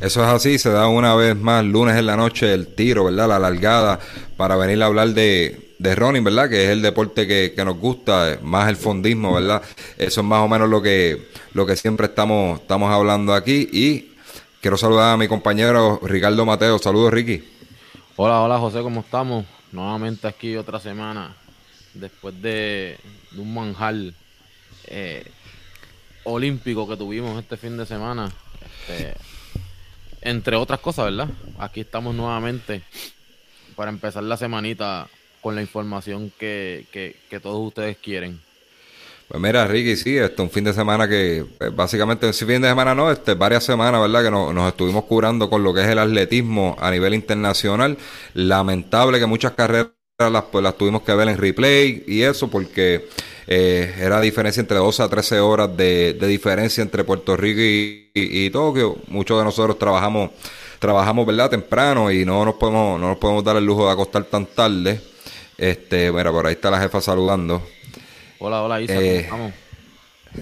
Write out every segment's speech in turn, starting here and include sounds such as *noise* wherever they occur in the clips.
Eso es así, se da una vez más lunes en la noche el tiro, ¿verdad? La largada para venir a hablar de, de running, ¿verdad? Que es el deporte que, que, nos gusta, más el fondismo, ¿verdad? Eso es más o menos lo que, lo que siempre estamos, estamos hablando aquí. Y quiero saludar a mi compañero Ricardo Mateo. Saludos, Ricky. Hola, hola, José, ¿cómo estamos? Nuevamente aquí otra semana, después de, de un manjar eh, olímpico que tuvimos este fin de semana. Este, entre otras cosas, ¿verdad? Aquí estamos nuevamente para empezar la semanita con la información que, que, todos ustedes quieren. Pues mira, Ricky, sí, este un fin de semana que pues, básicamente, ese fin de semana no, este varias semanas, ¿verdad? Que nos, estuvimos curando con lo que es el atletismo a nivel internacional. Lamentable que muchas carreras las, pues, las tuvimos que ver en replay y eso porque eh, era diferencia entre 12 a 13 horas de, de diferencia entre Puerto Rico y, y, y, Tokio. Muchos de nosotros trabajamos, trabajamos, ¿verdad? Temprano y no nos podemos, no nos podemos dar el lujo de acostar tan tarde. Este, mira, por ahí está la jefa saludando. Hola, hola, Isa, eh, vamos.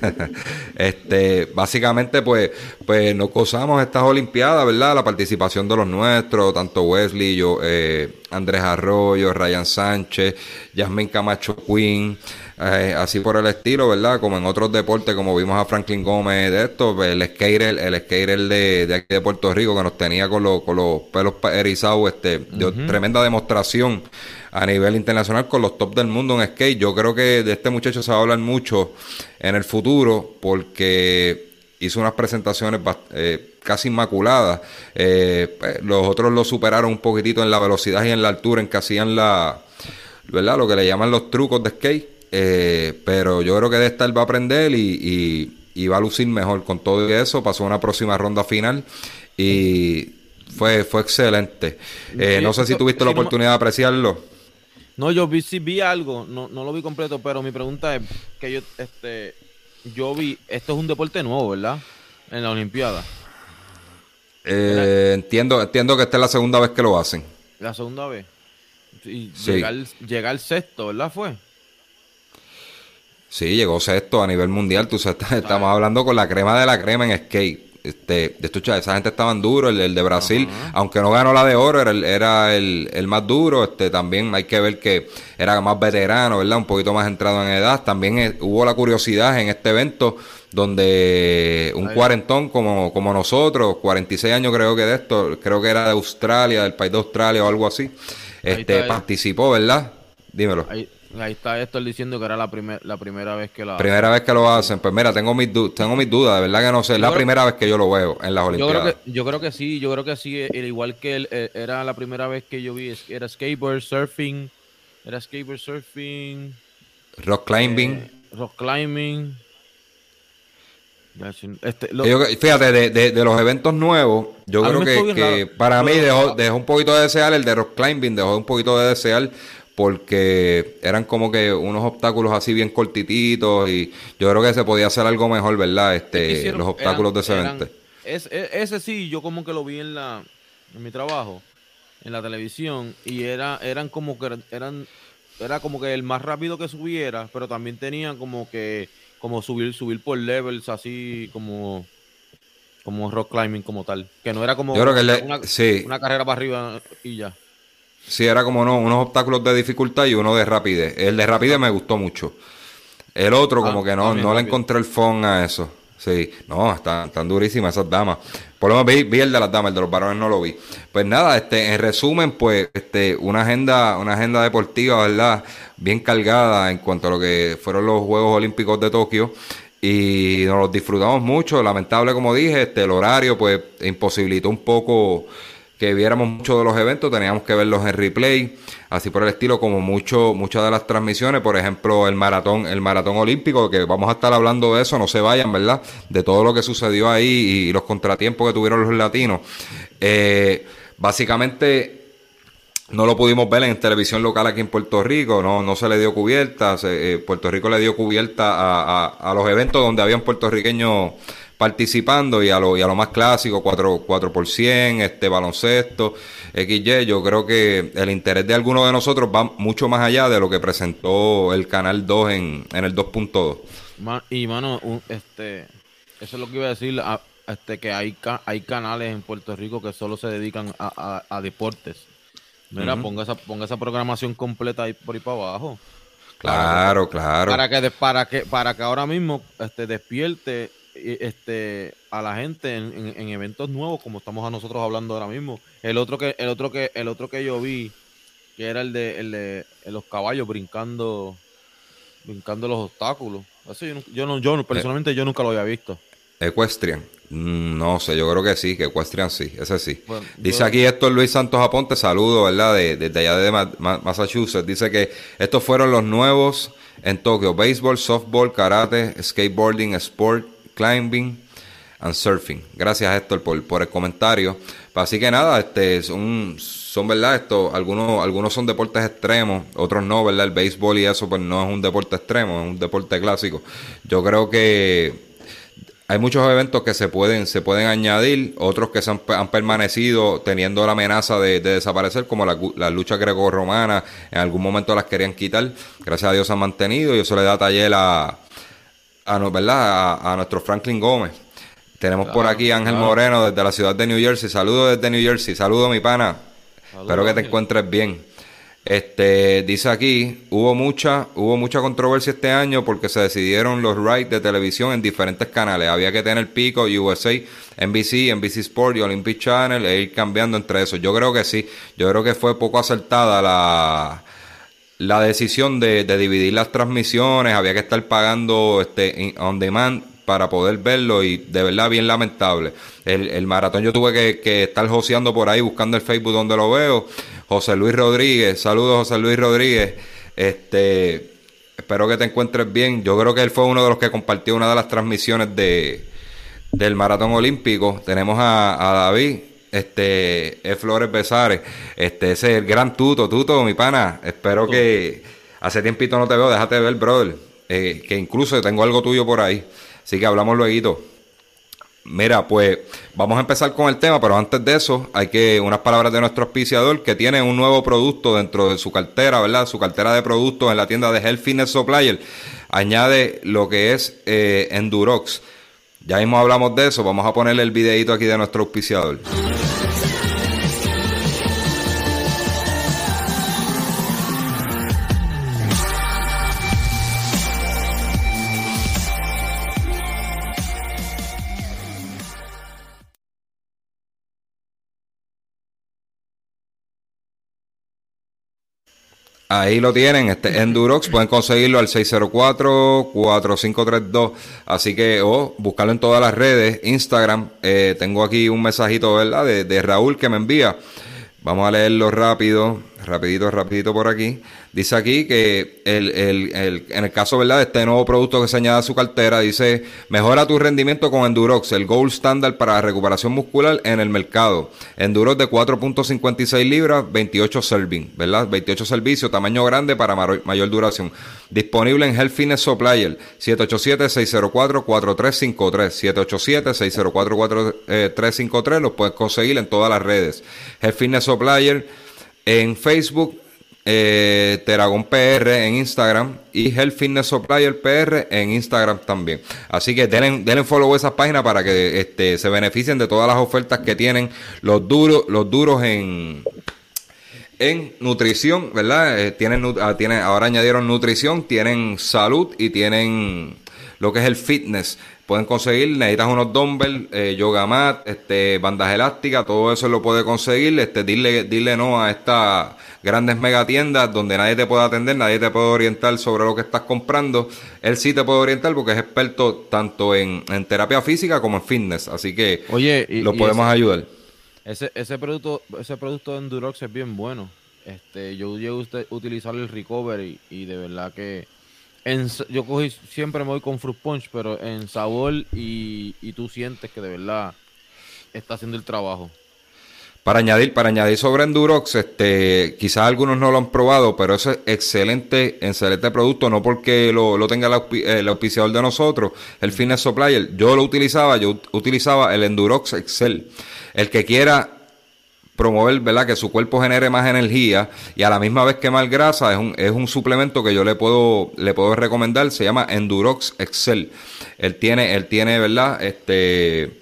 *laughs* este, básicamente, pues, pues nos gozamos estas Olimpiadas, ¿verdad? La participación de los nuestros, tanto Wesley, yo, eh, Andrés Arroyo, Ryan Sánchez, Yasmin Camacho Quinn, eh, así por el estilo, ¿verdad? Como en otros deportes, como vimos a Franklin Gómez de esto, el skater, el skater de, de aquí de Puerto Rico que nos tenía con, los con los pelos erizados, este, de uh -huh. tremenda demostración a nivel internacional con los top del mundo en skate. Yo creo que de este muchacho se va a hablar mucho en el futuro porque hizo unas presentaciones eh, casi inmaculadas. Eh, los otros lo superaron un poquitito en la velocidad y en la altura en que hacían la, ¿verdad? Lo que le llaman los trucos de skate. Eh, pero yo creo que de esta él va a aprender y, y, y va a lucir mejor con todo eso. Pasó una próxima ronda final y fue, fue excelente. Eh, no sé si tuviste la oportunidad de apreciarlo. No, yo vi, sí vi algo, no, no lo vi completo, pero mi pregunta es que yo, este, yo vi, esto es un deporte nuevo, ¿verdad? En la Olimpiada. Eh, entiendo, entiendo que esta es la segunda vez que lo hacen. La segunda vez. Y sí. llegar, llegar sexto, ¿verdad? Fue. Sí, llegó sexto a nivel mundial. Tú sabes, *laughs* estamos hablando con la crema de la crema en skate este, de escucha, esa gente estaban duro, el, el de Brasil, uh -huh. aunque no ganó la de oro, era, el, era el, el, más duro, este, también hay que ver que era más veterano, ¿verdad? Un poquito más entrado en edad, también eh, hubo la curiosidad en este evento donde un Ahí. cuarentón como, como nosotros, 46 años creo que de esto, creo que era de Australia, del país de Australia o algo así, este, participó, ¿verdad? Dímelo. Ahí, Ahí está Héctor diciendo que era la, primer, la primera vez que la Primera vez que lo hacen. Pues mira, tengo mis, tengo mis dudas, de verdad que no sé. Es la creo, primera vez que yo lo veo en las Olimpiadas. Yo creo que, yo creo que sí, yo creo que sí. Igual que él, era la primera vez que yo vi, era skateboard, surfing, era skateboard, surfing. Rock climbing. Eh, rock climbing. Este, lo... yo, fíjate, de, de, de, los eventos nuevos, yo creo que, que para mí dejó, dejó un poquito de desear el de rock climbing, dejó un poquito de desear porque eran como que unos obstáculos así bien cortititos y yo creo que se podía hacer algo mejor, ¿verdad? Este, hicieron, los obstáculos eran, de ese evento. Es, es, ese sí, yo como que lo vi en la en mi trabajo, en la televisión y era eran como que eran era como que el más rápido que subiera, pero también tenían como que como subir subir por levels así como como rock climbing como tal, que no era como yo creo que le, una, sí. una carrera para arriba y ya. Sí, era como no, unos obstáculos de dificultad y uno de rapidez. El de rapidez me gustó mucho. El otro, ah, como que no, no le encontré el fondo a eso. Sí, no, están, están durísimas esas damas. Por lo menos vi, vi, el de las damas, el de los varones no lo vi. Pues nada, este, en resumen, pues, este, una agenda, una agenda deportiva, ¿verdad? Bien cargada en cuanto a lo que fueron los Juegos Olímpicos de Tokio. Y nos los disfrutamos mucho. Lamentable, como dije, este, el horario, pues, imposibilitó un poco que viéramos muchos de los eventos, teníamos que verlos en replay, así por el estilo, como mucho, muchas de las transmisiones, por ejemplo, el maratón, el maratón olímpico, que vamos a estar hablando de eso, no se vayan, ¿verdad? De todo lo que sucedió ahí y, los contratiempos que tuvieron los latinos. Eh, básicamente no lo pudimos ver en televisión local aquí en Puerto Rico, no, no se le dio cubierta, eh, Puerto Rico le dio cubierta a, a, los eventos donde habían puertorriqueños participando y a lo, y a lo más clásico, 4, 4 por 100, este baloncesto, XY, yo creo que el interés de algunos de nosotros va mucho más allá de lo que presentó el Canal 2 en, en el 2.2. Y mano, este, eso es lo que iba a decir, este, que hay, hay canales en Puerto Rico que solo se dedican a, a, deportes. Mira, ponga, esa, ponga esa programación completa ahí por ahí para abajo. Claro, claro. Para que, para que, para que ahora mismo este, despierte este a la gente en, eventos nuevos como estamos a nosotros hablando ahora mismo el otro que el otro que el otro que yo vi que era el de, el de los caballos brincando brincando los obstáculos eso yo, no yo personalmente yo nunca lo había visto Equestrian mm, no sé, yo creo que sí, que Equestrian sí, ese sí. Dice aquí esto Luis Santos Aponte, saludo, ¿verdad? Desde de, allá de Massachusetts. Dice que estos fueron los nuevos en Tokio: béisbol, softball, karate, skateboarding, sport, climbing and surfing. Gracias Héctor por, por el comentario. Así que nada, este son, son verdad esto, algunos, algunos son deportes extremos, otros no, ¿verdad? El béisbol y eso pues no es un deporte extremo, es un deporte clásico. Yo creo que hay muchos eventos que se pueden, se pueden añadir, otros que se han, permanecido teniendo la amenaza de, desaparecer, como la, la lucha greco-romana, en algún momento las querían quitar, gracias a Dios se han mantenido y eso le da taller a, a, ¿verdad? A, nuestro Franklin Gómez. Tenemos por aquí Ángel Moreno desde la ciudad de New Jersey. Saludos desde New Jersey. Saludos, mi pana. Espero que te encuentres bien. Este dice aquí, hubo mucha, hubo mucha controversia este año porque se decidieron los rights de televisión en diferentes canales. Había que tener Pico, USA, NBC, NBC Sport y Olympic Channel e ir cambiando entre esos. Yo creo que sí. Yo creo que fue poco acertada la la decisión de, dividir las transmisiones, había que estar pagando este on demand para poder verlo y de verdad bien lamentable. El, maratón yo tuve que, estar joseando por ahí buscando el Facebook donde lo veo. José Luis Rodríguez, saludos José Luis Rodríguez. Este, espero que te encuentres bien. Yo creo que él fue uno de los que compartió una de las transmisiones de, del maratón olímpico. Tenemos a David este, es Flores Besares, este, ese es el gran tuto, tuto, mi pana, espero que hace tiempito no te veo, déjate ver, brother, eh, que incluso tengo algo tuyo por ahí, así que hablamos luego. Mira, pues vamos a empezar con el tema, pero antes de eso hay que unas palabras de nuestro auspiciador que tiene un nuevo producto dentro de su cartera, ¿verdad? Su cartera de productos en la tienda de Health Fitness Supplier. Añade lo que es eh, Endurox. Ya mismo hablamos de eso, vamos a ponerle el videito aquí de nuestro auspiciador. Ahí lo tienen, este Endurox, pueden conseguirlo al 604-4532. Así que, o buscarlo en todas las redes, Instagram. Eh, tengo aquí un mensajito, ¿verdad? De, de Raúl que me envía. Vamos a leerlo rápido, rapidito, rapidito por aquí. Dice aquí que el, el, el, en el caso ¿verdad? de este nuevo producto que se añade a su cartera, dice, mejora tu rendimiento con Endurox, el gold standard para recuperación muscular en el mercado. Endurox de 4.56 libras, 28 serving, ¿verdad? 28 servicios, tamaño grande para mayor duración. Disponible en Health Fitness Supplier, 787-604-4353, 787-604-4353, los puedes conseguir en todas las redes. Health Fitness Supplier en Facebook, eh, PR en Instagram y Health Fitness Supplier PR en Instagram también. Así que denle, denle follow a esas páginas para que este, se beneficien de todas las ofertas que tienen los duros, los duros en, en nutrición, ¿verdad? Eh, tienen, ah, tienen, ahora añadieron nutrición, tienen salud y tienen lo que es el fitness. Pueden conseguir, necesitas unos dumbbells, eh, yoga mat, este, bandas elásticas, todo eso lo puede conseguir. Este, dile, dile no a estas grandes megatiendas donde nadie te puede atender, nadie te puede orientar sobre lo que estás comprando. Él sí te puede orientar porque es experto tanto en, terapia física como en fitness, así que Oye, lo podemos ayudar. Ese, ese producto, ese producto de Endurox es bien bueno. Este, yo llego a utilizar el recovery y de verdad que en, yo cogí, siempre me voy con fruit punch, pero en sabor y, y tú sientes que de verdad está haciendo el trabajo. Para añadir, para añadir sobre Endurox, este, quizás algunos no lo han probado, pero es excelente, excelente producto, no porque lo, lo tenga el, auspiciador de nosotros, el Fitness Supplier. Yo lo utilizaba, yo utilizaba el Endurox Excel. El que quiera promover, ¿verdad? Que su cuerpo genere más energía y a la misma vez quemar grasa, es un, es un suplemento que yo le puedo, le puedo recomendar, se llama Endurox Excel. Él tiene, él tiene, ¿verdad? Este,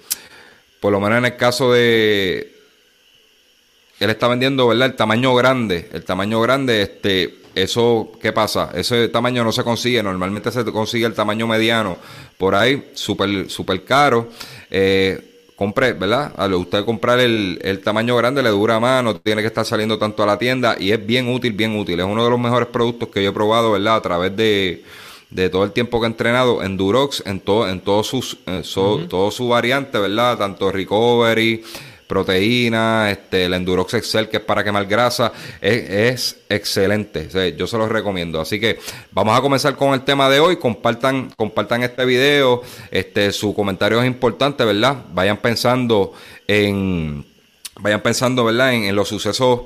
por lo menos en el caso de, él está vendiendo, ¿verdad? El tamaño grande, el tamaño grande, este, eso, ¿qué pasa? Ese tamaño no se consigue, normalmente se consigue el tamaño mediano, por ahí, súper, súper caro. Eh, compre, ¿verdad? A usted comprar el, el, tamaño grande le dura más, no tiene que estar saliendo tanto a la tienda y es bien útil, bien útil. Es uno de los mejores productos que yo he probado, ¿verdad? A través de, de todo el tiempo que he entrenado en Durox, en todo, en todos sus, en todo su variante, ¿verdad? Tanto recovery, proteína, este, el Endurox Excel, que es para quemar grasa, es, excelente. yo se los recomiendo. Así que vamos a comenzar con el tema de hoy. Compartan, compartan este video. Este, su comentario es importante, ¿verdad? Vayan pensando en, vayan pensando, ¿verdad? En, los sucesos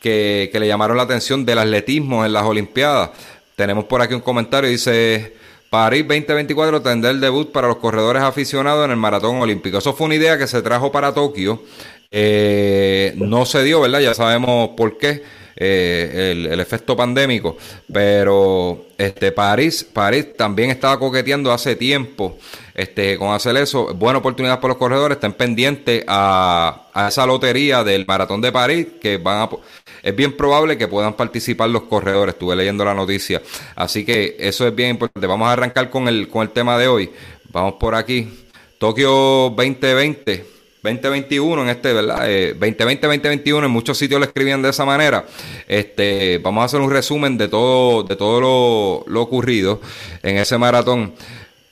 que, que le llamaron la atención del atletismo en las Olimpiadas. Tenemos por aquí un comentario, dice París 2024 tendrá el debut para los corredores aficionados en el maratón olímpico. Eso fue una idea que se trajo para Tokio. Eh, no se dio, ¿verdad? Ya sabemos por qué. Eh, el, efecto pandémico, pero este París, París también estaba coqueteando hace tiempo este, con hacer eso. Buena oportunidad para los corredores, estén pendientes a, a esa lotería del maratón de París que van a es bien probable que puedan participar los corredores. Estuve leyendo la noticia. Así que eso es bien importante. Vamos a arrancar con el, con el tema de hoy. Vamos por aquí. Tokio 2020. 2021 en este, ¿verdad? 2020-2021 eh, en muchos sitios lo escribían de esa manera. Este, vamos a hacer un resumen de todo, de todo lo, lo ocurrido en ese maratón.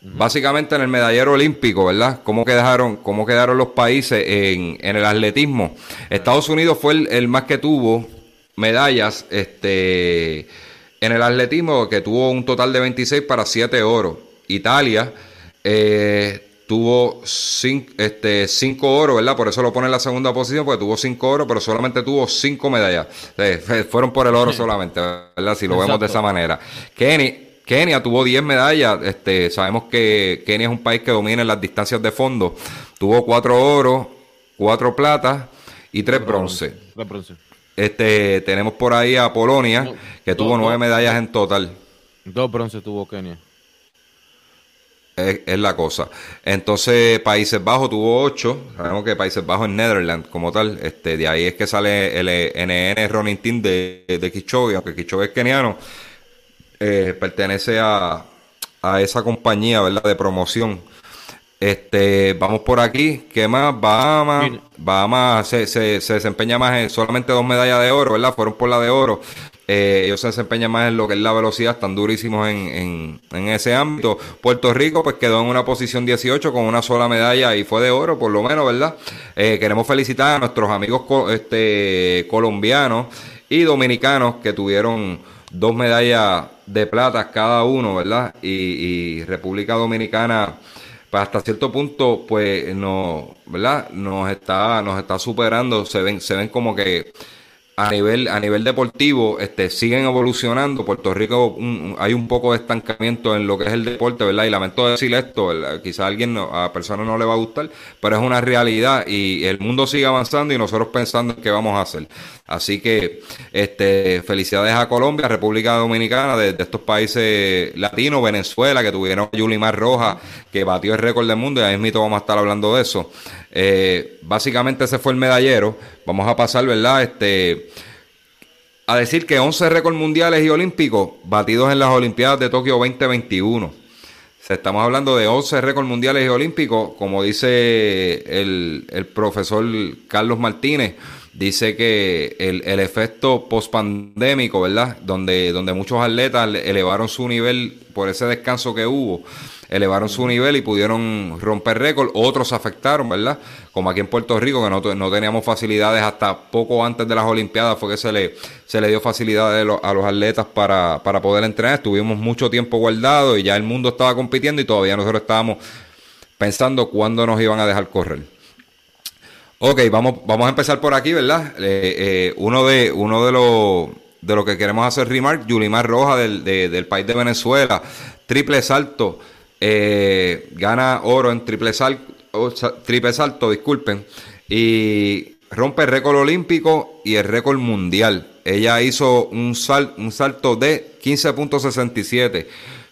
Básicamente en el medallero olímpico, ¿verdad? ¿Cómo quedaron, cómo quedaron los países en, en el atletismo? Estados Unidos fue el, más que tuvo medallas este, en el atletismo, que tuvo un total de 26 para 7 oro. Italia eh, tuvo 5 este, cinco oro, ¿verdad? Por eso lo pone en la segunda posición, porque tuvo 5 oro, pero solamente tuvo 5 medallas. fueron por el oro solamente, ¿verdad? Si lo vemos de esa manera. Kenny, Kenia tuvo 10 medallas. Este, sabemos que Kenia es un país que domina en las distancias de fondo. Tuvo 4 oro, 4 plata y 3 bronce. Este, tenemos por ahí a Polonia, que tuvo 9 medallas en total. Dos bronce tuvo Kenia. Es, la cosa. Entonces, Países Bajos tuvo 8. Sabemos que Países Bajos es Netherlands como tal. Este, de ahí es que sale el NN Running Team de, de Kichogi, aunque Kichogi es keniano eh, pertenece a, a, esa compañía, ¿verdad? De promoción. Este, vamos por aquí. ¿Qué más? Bahamas. Bahamas se, se, se, desempeña más en solamente dos medallas de oro, ¿verdad? Fueron por la de oro. Eh, ellos se desempeñan más en lo que es la velocidad, están durísimos en, en, en, ese ámbito. Puerto Rico pues quedó en una posición 18 con una sola medalla y fue de oro por lo menos, ¿verdad? Eh, queremos felicitar a nuestros amigos este, colombianos y dominicanos que tuvieron dos medallas de plata cada uno, ¿verdad? Y, República Dominicana, pues hasta cierto punto, pues no, ¿verdad? Nos está, nos está superando, se ven, se ven como que a nivel, a nivel deportivo, este, siguen evolucionando. Puerto Rico hay un poco de estancamiento en lo que es el deporte, ¿verdad? Y lamento decir esto, quizá a alguien, a personas no le va a gustar, pero es una realidad y el mundo sigue avanzando y nosotros pensando en qué vamos a hacer. Así que, este, felicidades a Colombia, República Dominicana, de, estos países latinos, Venezuela, que tuvieron a Yulimar Roja, que batió el récord del mundo, y ahí mismo vamos a estar hablando de eso. Eh, básicamente ese fue el medallero. Vamos a pasar, ¿verdad? Este, a decir que 11 récords mundiales y olímpicos batidos en las Olimpiadas de Tokio 2021. Se estamos hablando de 11 récords mundiales y olímpicos, como dice el, el profesor Carlos Martínez, dice que el, el efecto pospandémico, ¿verdad? Donde, donde muchos atletas elevaron su nivel por ese descanso que hubo, elevaron su nivel y pudieron romper récord. Otros afectaron, ¿verdad? Como aquí en Puerto Rico, que no, no, teníamos facilidades hasta poco antes de las Olimpiadas, fue que se le, se le dio facilidades a los atletas para, para poder entrenar. Estuvimos mucho tiempo guardados y ya el mundo estaba compitiendo y todavía nosotros estábamos pensando cuándo nos iban a dejar correr. Ok, vamos, vamos a empezar por aquí, ¿verdad? Eh, eh, uno de, uno de los de lo que queremos hacer remark, Yulimar Roja del, del país de Venezuela, triple salto, eh, gana oro en triple salto, triple salto, disculpen, y rompe el récord olímpico y el récord mundial. Ella hizo un, sal, un salto de 15.67,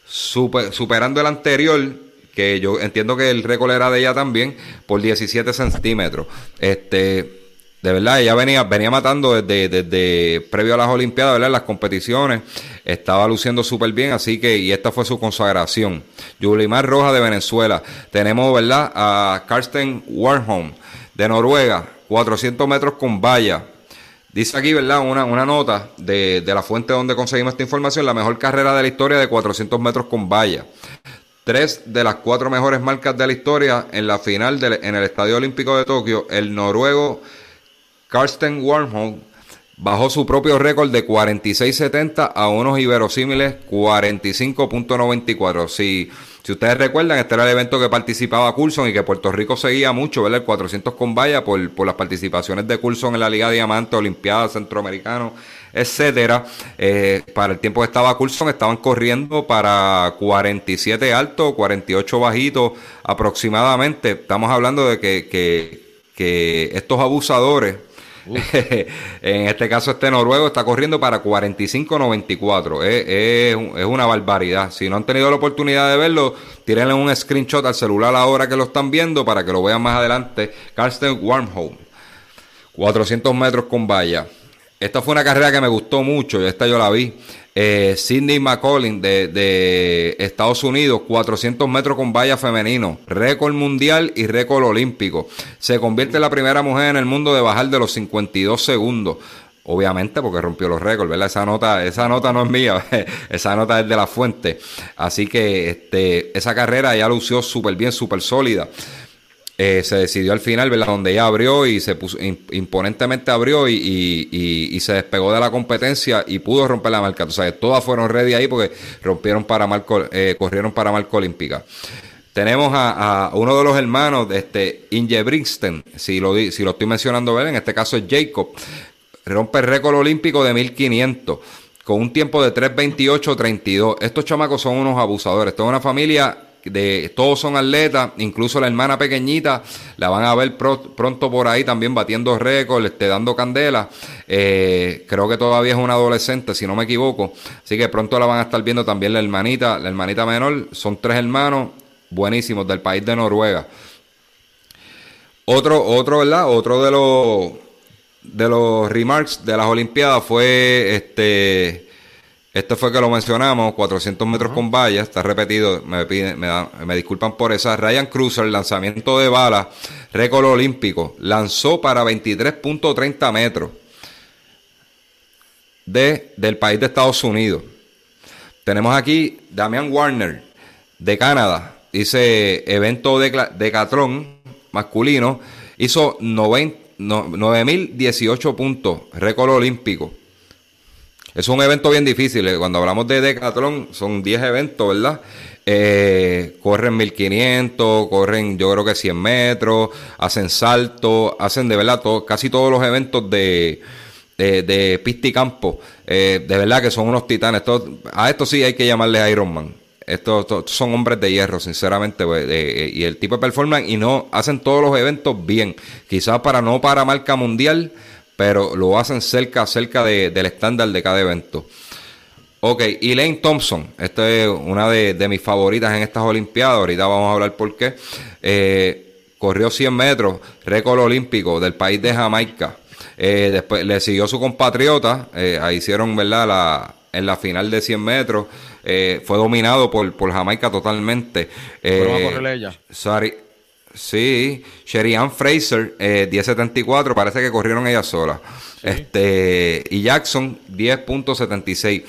superando el anterior que yo entiendo que el récord era de ella también, por 17 centímetros. Este, de verdad, ella venía, venía matando desde, desde previo a las Olimpiadas, ¿verdad? Las competiciones, estaba luciendo súper bien, así que, y esta fue su consagración. Yulimar Roja de Venezuela. Tenemos, ¿verdad? A Karsten Warholm de Noruega, 400 metros con valla. Dice aquí, ¿verdad? Una, una nota de, de la fuente donde conseguimos esta información, la mejor carrera de la historia de 400 metros con valla tres de las cuatro mejores marcas de la historia en la final en el Estadio Olímpico de Tokio, el noruego Karsten Warholm bajó su propio récord de 46.70 a unos iberosímiles 45.94. Si, si ustedes recuerdan, este era el evento que participaba Coulson y que Puerto Rico seguía mucho, ¿verdad? El 400 con valla por, por las participaciones de Coulson en la Liga Diamante, Olimpiada, Centroamericano etcétera. Eh, para el tiempo que estaba Coulson, estaban corriendo para 47 alto, 48 bajito aproximadamente. Estamos hablando de que, que, estos abusadores. *laughs* en este caso, este noruego está corriendo para 45.94. Es, es, es, una barbaridad. Si no han tenido la oportunidad de verlo, tírenle un screenshot al celular ahora que lo están viendo para que lo vean más adelante. Carsten Wormhole. 400 metros con valla. Esta fue una carrera que me gustó mucho, esta yo la vi. Eh, Sidney McCollin de, Estados Unidos, 400 metros con valla femenino, récord mundial y récord olímpico. Se convierte en la primera mujer en el mundo de bajar de los 52 segundos. Obviamente porque rompió los récords, ¿verdad? Esa nota, esa nota no es mía, *laughs* esa nota es de la fuente. Así que este, esa carrera ya lució súper bien, súper sólida. Eh, se decidió al final, ¿verdad? Donde ella abrió y se puso imponentemente abrió y, se despegó de la competencia y pudo romper la marca. O sea, todas fueron ready ahí porque rompieron para marco, eh, corrieron para marca olímpica. Tenemos a, uno de los hermanos de este Inge Brixton, si lo, si lo estoy mencionando, ¿verdad? En este caso es Jacob. Rompe el récord olímpico de 1500 con un tiempo de 3.28.32. Estos chamacos son unos abusadores. Toda una familia de todos son atletas, incluso la hermana pequeñita la van a ver pronto por ahí también batiendo récords, este, dando candela. Eh, creo que todavía es una adolescente, si no me equivoco. Así que pronto la van a estar viendo también la hermanita, la hermanita menor. Son tres hermanos buenísimos del país de Noruega. Otro, otro, ¿verdad? Otro de los de los remarks de las Olimpiadas fue este esto fue que lo mencionamos, 400 metros con valla, está repetido, me, piden, me, disculpan por esa. Ryan Cruiser, lanzamiento de bala, récord olímpico, lanzó para 23.30 metros de, del país de Estados Unidos. Tenemos aquí Damian Warner, de Canadá, dice evento de Decatlón masculino, hizo 9.018 puntos, récord olímpico. Es un evento bien difícil. Eh, cuando hablamos de Decathlon, son 10 eventos, ¿verdad? Eh, corren 1500, corren yo creo que 100 metros, hacen salto, hacen de verdad casi todos los eventos de, de, pista y campo. Eh, de verdad que son unos titanes. a esto sí hay que llamarles Iron Man. Estos, son hombres de hierro, sinceramente, pues, y el tipo de performance, y no hacen todos los eventos bien. Quizás para no para marca mundial, pero lo hacen cerca, cerca del estándar de cada evento. Ok, Elaine Thompson, esta es una de, mis favoritas en estas Olimpiadas, ahorita vamos a hablar por qué. Eh, corrió 100 metros, récord olímpico del país de Jamaica. Eh, después le siguió su compatriota, eh, ahí hicieron, ¿verdad? La, en la final de 100 metros, fue dominado por, por Jamaica totalmente. ¿Cómo a correr ella? Sí, Sherian Fraser, eh, 10.74, parece que corrieron ella sola. Este, y Jackson, 10.76.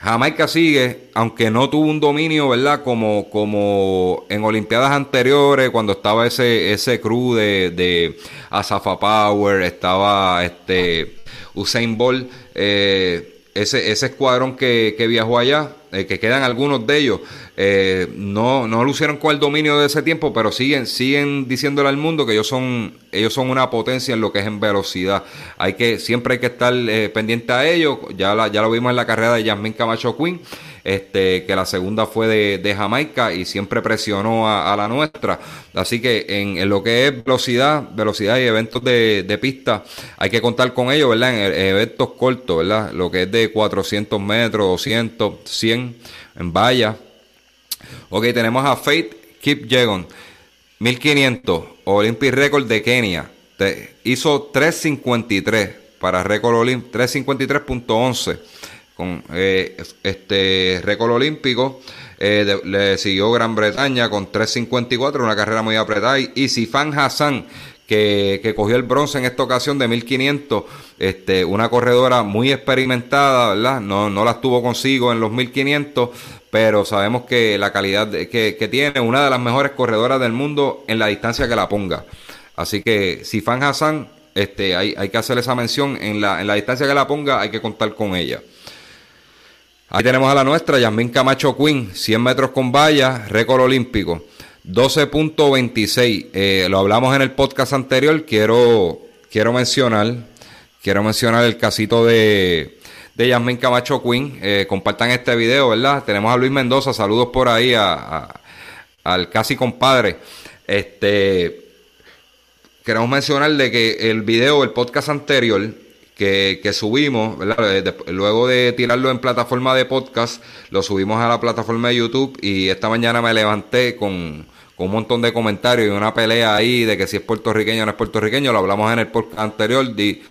Jamaica sigue, aunque no tuvo un dominio, ¿verdad? Como, como en Olimpiadas anteriores, cuando estaba ese, ese crew de, de Asafa Power, estaba este Usain Bolt, eh, ese, ese escuadrón que, que viajó allá, eh, que quedan algunos de ellos, eh, no, no lucieron con el dominio de ese tiempo, pero siguen, siguen diciéndole al mundo que ellos son, ellos son una potencia en lo que es en velocidad. Hay que, siempre hay que estar eh, pendiente a ellos. Ya, ya lo vimos en la carrera de Yasmin Camacho Quinn, este, que la segunda fue de, Jamaica y siempre presionó a, la nuestra. Así que en, lo que es velocidad, velocidad y eventos de, de pista, hay que contar con ellos, ¿verdad? En, en eventos cortos, ¿verdad? Lo que es de 400 metros, 200, 100 en valla Ok, tenemos a Faith Kipyegon, 1500, Olympic Record de Kenia. hizo 353 para récord olímpico, 353.11 con eh, este récord olímpico. Eh, le siguió Gran Bretaña con 354, una carrera muy apretada. Y Sifan Hassan, que, que, cogió el bronce en esta ocasión de 1500, este, una corredora muy experimentada, ¿verdad? No, no la tuvo consigo en los 1500, pero sabemos que la calidad que, que tiene, una de las mejores corredoras del mundo en la distancia que la ponga. Así que si Fan Hassan, este, hay, hay que hacer esa mención, en la, en la distancia que la ponga hay que contar con ella. Ahí tenemos a la nuestra, Yasmin Camacho Quinn, 100 metros con valla, récord olímpico, 12.26. Eh, lo hablamos en el podcast anterior, quiero, quiero mencionar, quiero mencionar el casito de, de Camacho Queen. Eh, compartan este video, ¿verdad? Tenemos a Luis Mendoza, saludos por ahí a, al casi compadre. Este, queremos mencionar de que el video, el podcast anterior que, que subimos, ¿verdad? Eh, luego de tirarlo en plataforma de podcast, lo subimos a la plataforma de YouTube y esta mañana me levanté con, con un montón de comentarios y una pelea ahí de que si es puertorriqueño o no es puertorriqueño, lo hablamos en el podcast anterior. Di,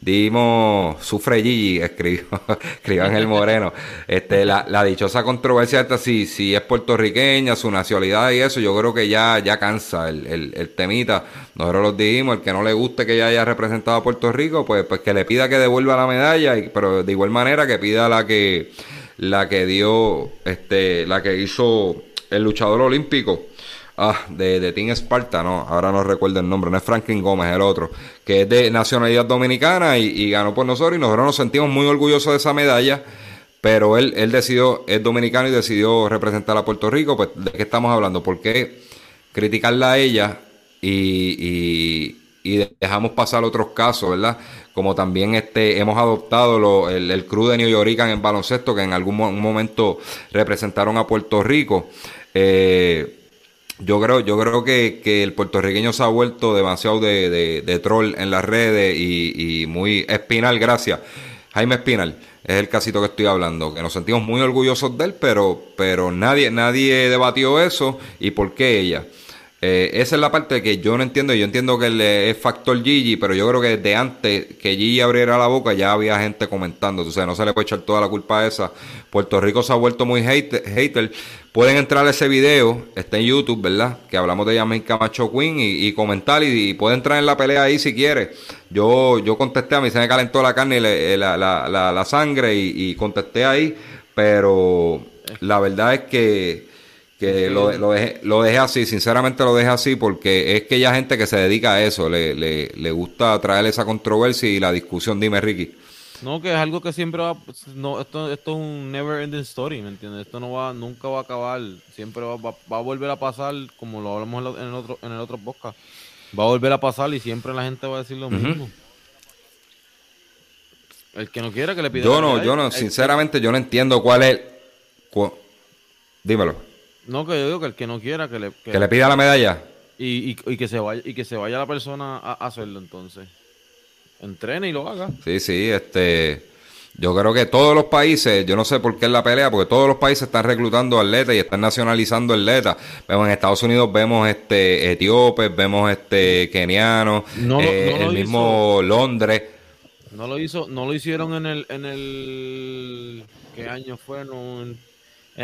Dimos, sufre Gigi, escribió, *laughs* escribió Ángel Moreno. Este, la, la dichosa controversia esta, si, si es puertorriqueña, su nacionalidad y eso, yo creo que ya, ya cansa el, el, temita. Nosotros los dijimos, el que no le guste que ella haya representado a Puerto Rico, pues, pues que le pida que devuelva la medalla, pero de igual manera que pida la que, la que dio, este, la que hizo el luchador olímpico ah, de, de Team Sparta, no, ahora no recuerdo el nombre, no es Franklin Gómez, el otro, que es de nacionalidad dominicana y, ganó por nosotros y nosotros nos sentimos muy orgullosos de esa medalla, pero él, él decidió, es dominicano y decidió representar a Puerto Rico, pues ¿de qué estamos hablando? ¿Por qué criticarla a ella y, y, dejamos pasar otros casos, verdad? Como también este, hemos adoptado lo, el, el crew de New York en baloncesto, que en algún momento representaron a Puerto Rico. Eh, yo creo, yo creo que, que, el puertorriqueño se ha vuelto demasiado de, de, troll en las redes y, y, muy espinal, gracias. Jaime Espinal es el casito que estoy hablando, que nos sentimos muy orgullosos de él, pero, pero nadie, nadie debatió eso y por qué ella. Eh, esa es la parte que yo no entiendo. Yo entiendo que es factor Gigi, pero yo creo que desde antes que Gigi abriera la boca ya había gente comentando. O sea, no se le puede echar toda la culpa a esa. Puerto Rico se ha vuelto muy hater. Pueden entrar a ese video, está en YouTube, ¿verdad? Que hablamos de Yamin Camacho Queen y, comentar y, puede entrar en la pelea ahí si quiere. Yo, yo contesté, a mí se me calentó la carne y la, la, la, la, sangre y, y contesté ahí, pero la verdad es que que lo, lo, dejé, lo dejé así, sinceramente lo dejé así porque es que hay gente que se dedica a eso, le, le, le gusta traer esa controversia y la discusión, dime Ricky. No, que es algo que siempre va, no, esto, esto es un never ending story, ¿me entiendes? Esto no va, nunca va a acabar, siempre va, va, a volver a pasar, como lo hablamos en el otro, en el otro podcast, va a volver a pasar y siempre la gente va a decir lo mismo. El que no quiera que le pida. Yo no, yo no, sinceramente yo no entiendo cuál es. dímelo. No, que yo digo que el que no quiera que le... Que, le pida la medalla. Y, y, que se vaya, y que se vaya la persona a hacerlo entonces. Entrene y lo haga. Sí, sí, este... Yo creo que todos los países, yo no sé por qué es la pelea, porque todos los países están reclutando atletas y están nacionalizando atletas. Vemos en Estados Unidos vemos este etíopes, vemos este kenianos, eh, el mismo Londres. No lo hizo, no lo hicieron en el, en el ¿qué año fue? No, en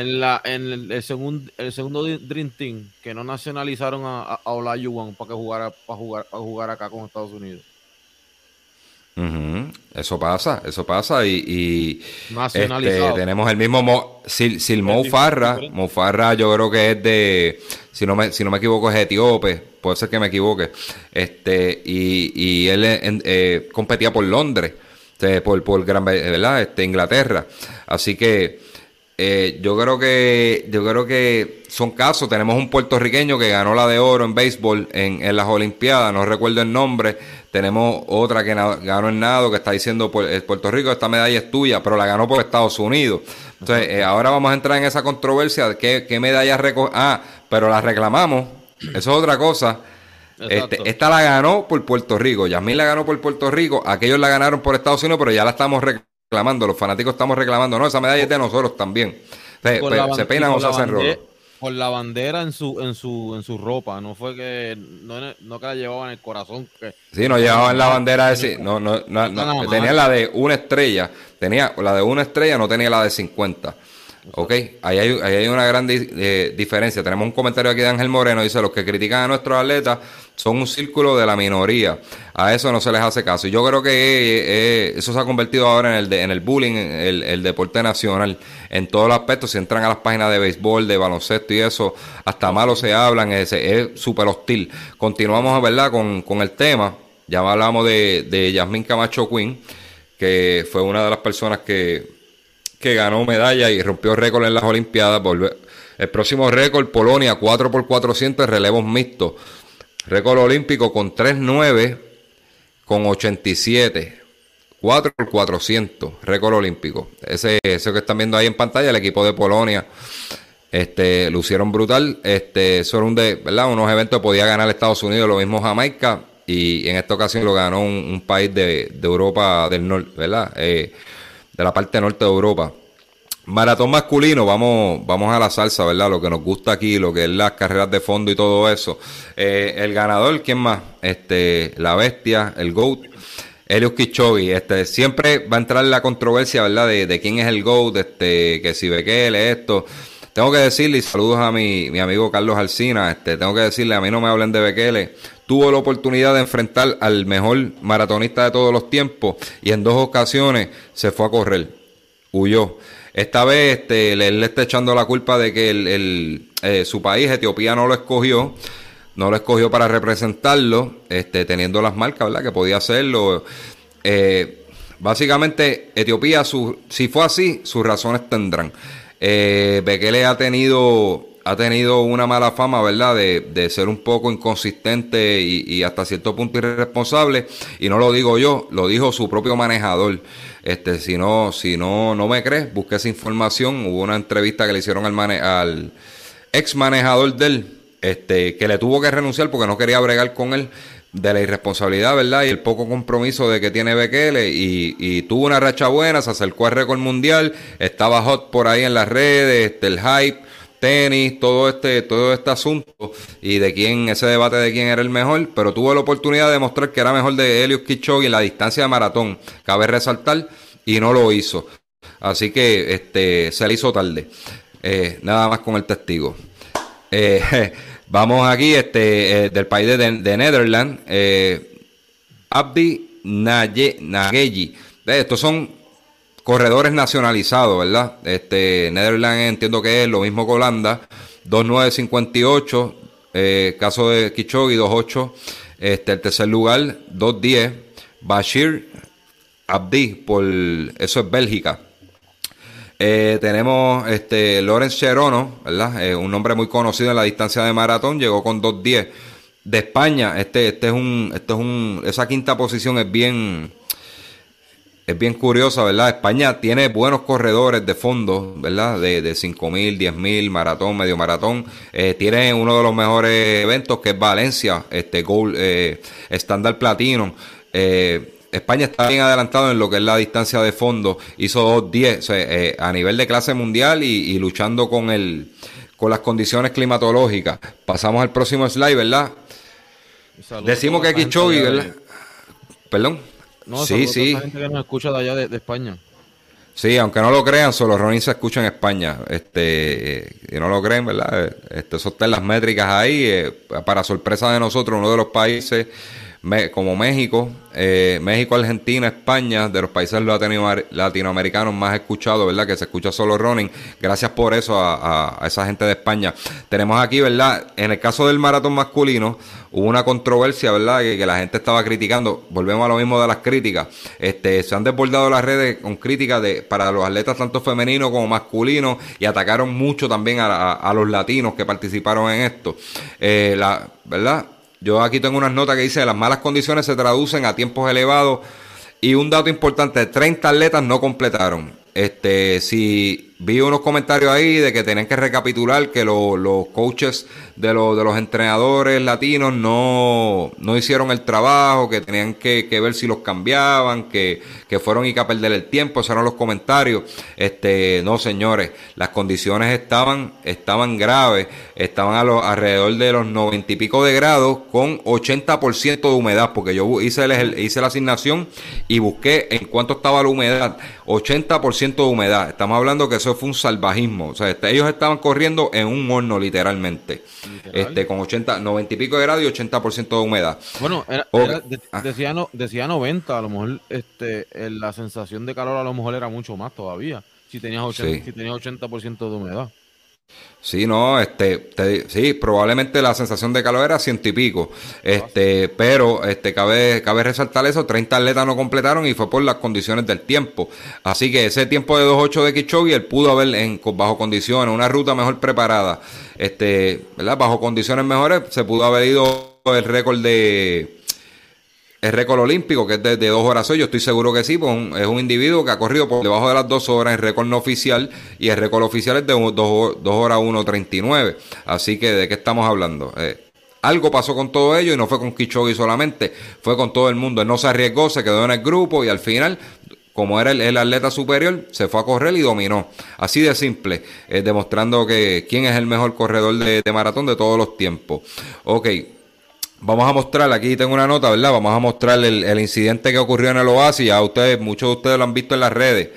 la en el, segundo el segundo Dream Team que no nacionalizaron a, a, Olajuwon para que jugara para jugar para jugar acá con Estados Unidos. Eso pasa, eso pasa y, y este, tenemos el mismo Mo, Sil, Sil Mo Farra, Mo Farra yo creo que es de, si no me, si no me equivoco es etíope, puede ser que me equivoque, este y, y él en- eh, competía por Londres, este, por, por Gran, ¿verdad? Este, Inglaterra, así que eh, yo creo que yo creo que son casos. Tenemos un puertorriqueño que ganó la de oro en béisbol en, en las Olimpiadas, no recuerdo el nombre. Tenemos otra que ganó en nado que está diciendo "Pu- eh, Puerto Rico esta medalla es tuya, pero la ganó por Estados Unidos. Entonces eh, ahora vamos a entrar en esa controversia de qué, qué medalla reco ah, pero la reclamamos. Eso es otra cosa. Este, esta la ganó por Puerto Rico. Yasmín la ganó por Puerto Rico. Aquellos la ganaron por Estados Unidos, pero ya la estamos reclamando. Los fanáticos estamos reclamando. No, esa medalla es de nosotros también. Se, pe- se peinan o se hacen rolo. Con la bandera en su, en su, en su ropa, no fue que no, no que la llevaban en el corazón. Que, Sí, no llevaban la bandera de... sí, No, no, no, no, tenía la de una estrella. Tenía la de una estrella, no tenía la de 50. Ok, ahí hay, ahí hay una gran eh, diferencia. Tenemos un comentario aquí de Ángel Moreno. Dice, los que critican a nuestros atletas son un círculo de la minoría. A eso no se les hace caso. Y yo creo que eh, eh, eso se ha convertido ahora en el, en el bullying, el, el deporte nacional. En todos los aspectos, si entran a las páginas de béisbol, de baloncesto y eso, hasta malo se hablan, es súper hostil. Continuamos, ¿verdad?, con, con el tema. Ya hablamos de, de Yasmín Camacho Quinn, que fue una de las personas que, que ganó medalla y rompió récord en las Olimpiadas. El próximo récord, Polonia, 4x400 en relevos mixtos. Récord olímpico con 3.9 con 87. 4x400, récord olímpico. Ese, ese que están viendo ahí en pantalla, el equipo de Polonia. Este, lucieron brutal. Este, eso un de, ¿verdad? Unos eventos podía ganar Estados Unidos, lo mismo Jamaica. Y en esta ocasión lo ganó un, un país de, de Europa del norte, ¿verdad? Eh, de la parte norte de Europa. Maratón masculino, vamos, vamos a la salsa, ¿verdad? Lo que nos gusta aquí, lo que es las carreras de fondo y todo eso. Eh, el ganador, ¿quién más? Este, la bestia, el GOAT, Elios Kipchoge. Este, siempre va a entrar la controversia, ¿verdad? De, de quién es el GOAT, este, que si Bekele, esto. Tengo que decirle, y saludos a mi, mi amigo Carlos Alcina, este, tengo que decirle, a mí no me hablen de Bekele. Tuvo la oportunidad de enfrentar al mejor maratonista de todos los tiempos y en dos ocasiones se fue a correr huyó. Esta vez este, le, le está echando la culpa de que el, eh, su país, Etiopía, no lo escogió. No lo escogió para representarlo, este, teniendo las marcas, ¿verdad? Que podía hacerlo. Eh, básicamente, Etiopía, su, si fue así, sus razones tendrán. Eh, ha tenido, ha tenido una mala fama, ¿verdad? De, de ser un poco inconsistente y, hasta cierto punto irresponsable. Y no lo digo yo, lo dijo su propio manejador. Este, si no, si no, no me crees, busque esa información. Hubo una entrevista que le hicieron al, mane- al ex manejador de él, este, que le tuvo que renunciar porque no quería bregar con él de la irresponsabilidad, ¿verdad? Y el poco compromiso de que tiene Bekele y, tuvo una racha buena, se acercó al récord mundial, estaba hot por ahí en las redes, este, el hype, tenis, todo este, todo este asunto y de quién, ese debate de quién era el mejor, pero tuvo la oportunidad de demostrar que era mejor de Helios Kipchoge en la distancia de maratón, cabe resaltar, y no lo hizo. Así que este se le hizo tarde. Eh, nada más con el testigo. Eh, *laughs* vamos aquí, este, eh, del país de, de Netherlands, eh, Abdi. Eh, Estos son corredores nacionalizados, ¿verdad? Este, Netherlands entiendo que es lo mismo que Holanda, 2.958, eh, caso de Kichogi, 2.8, este, el tercer lugar, 2.10, Bashir Abdi, por, eso es Bélgica. Eh, tenemos este Lorenz Cherono, ¿verdad? Eh, un nombre muy conocido en la distancia de maratón, llegó con 2.10. De España, este, este es un, este es un, esa quinta posición es bien, es bien curiosa, ¿verdad? España tiene buenos corredores de fondo, ¿verdad? De, de 5.000, 10.000, maratón, medio maratón. Eh, tiene uno de los mejores eventos que es Valencia, este Gold, eh, Standard Platinum. Eh, España está bien adelantado en lo que es la distancia de fondo. Hizo 2.10 o sea, eh, a nivel de clase mundial y, y luchando con el con las condiciones climatológicas. Pasamos al próximo slide, ¿verdad? Decimos a que Kichogi, ¿verdad? de- Perdón. No, sí, a sí. esa gente que nos escucha de allá de, de España. Sí, aunque no lo crean, solo Ronin se escucha en España. Este, eh, y no lo creen, ¿verdad? Este, eso está en las métricas ahí. eh, para sorpresa de nosotros, uno de los países como México, eh, México, Argentina, España, de los países latinoamericanos más escuchados, ¿verdad? Que se escucha solo running. Gracias por eso a, esa gente de España. Tenemos aquí, ¿verdad? En el caso del maratón masculino, hubo una controversia, ¿verdad? Que, la gente estaba criticando. Volvemos a lo mismo de las críticas. Este, se han desbordado las redes con críticas de, para los atletas tanto femeninos como masculinos y atacaron mucho también a, los latinos que participaron en esto. Eh, la, ¿Verdad? Yo aquí tengo unas notas que dice las malas condiciones se traducen a tiempos elevados y un dato importante, 30 atletas no completaron. Este, si vi unos comentarios ahí de que tenían que recapitular que los coaches de, los de los entrenadores latinos no, no hicieron el trabajo, que tenían que, que ver si los cambiaban, que, que fueron y que a perder el tiempo, esos eran los comentarios. Este, no señores, las condiciones estaban, estaban graves, estaban a los, alrededor de los noventa y pico de grados con 80% de humedad, porque yo hice, el, hice la asignación y busqué en cuánto estaba la humedad, 80% de humedad. Estamos hablando que eso fue un salvajismo. O sea, este, ellos estaban corriendo en un horno literalmente. Este, con 80, 90 y pico de grados y 80% de humedad. Bueno, ah. decía, no, decía 90, a lo mejor este, la sensación de calor a lo mejor era mucho más todavía. Si tenías 80%, si tenías 80 de humedad. Sí, no, este, sí, probablemente la sensación de calor era ciento y pico, este, pero, este, cabe, cabe resaltar eso, 30 atletas no completaron y fue por las condiciones del tiempo, así que ese tiempo de 2.8 de Kichogi, él pudo haber en, bajo condiciones, una ruta mejor preparada, este, ¿verdad? Bajo condiciones mejores, se pudo haber ido el récord de, el récord olímpico, que es de, dos horas hoy, yo estoy seguro que sí, pues es un individuo que ha corrido por debajo de las dos horas, el récord no oficial, y el récord oficial es de dos, dos horas 1.39. Así que, ¿de qué estamos hablando? Eh, algo pasó con todo ello y no fue con Kichogi solamente, fue con todo el mundo. Él no se arriesgó, se quedó en el grupo y al final como era el, atleta superior, se fue a correr y dominó. Así de simple, eh, demostrando que quién es el mejor corredor de, de, maratón de todos los tiempos. Ok, Vamos a mostrar, aquí tengo una nota, ¿verdad? Vamos a mostrar el, incidente que ocurrió en el Oasis. Ya ustedes, muchos de ustedes lo han visto en las redes.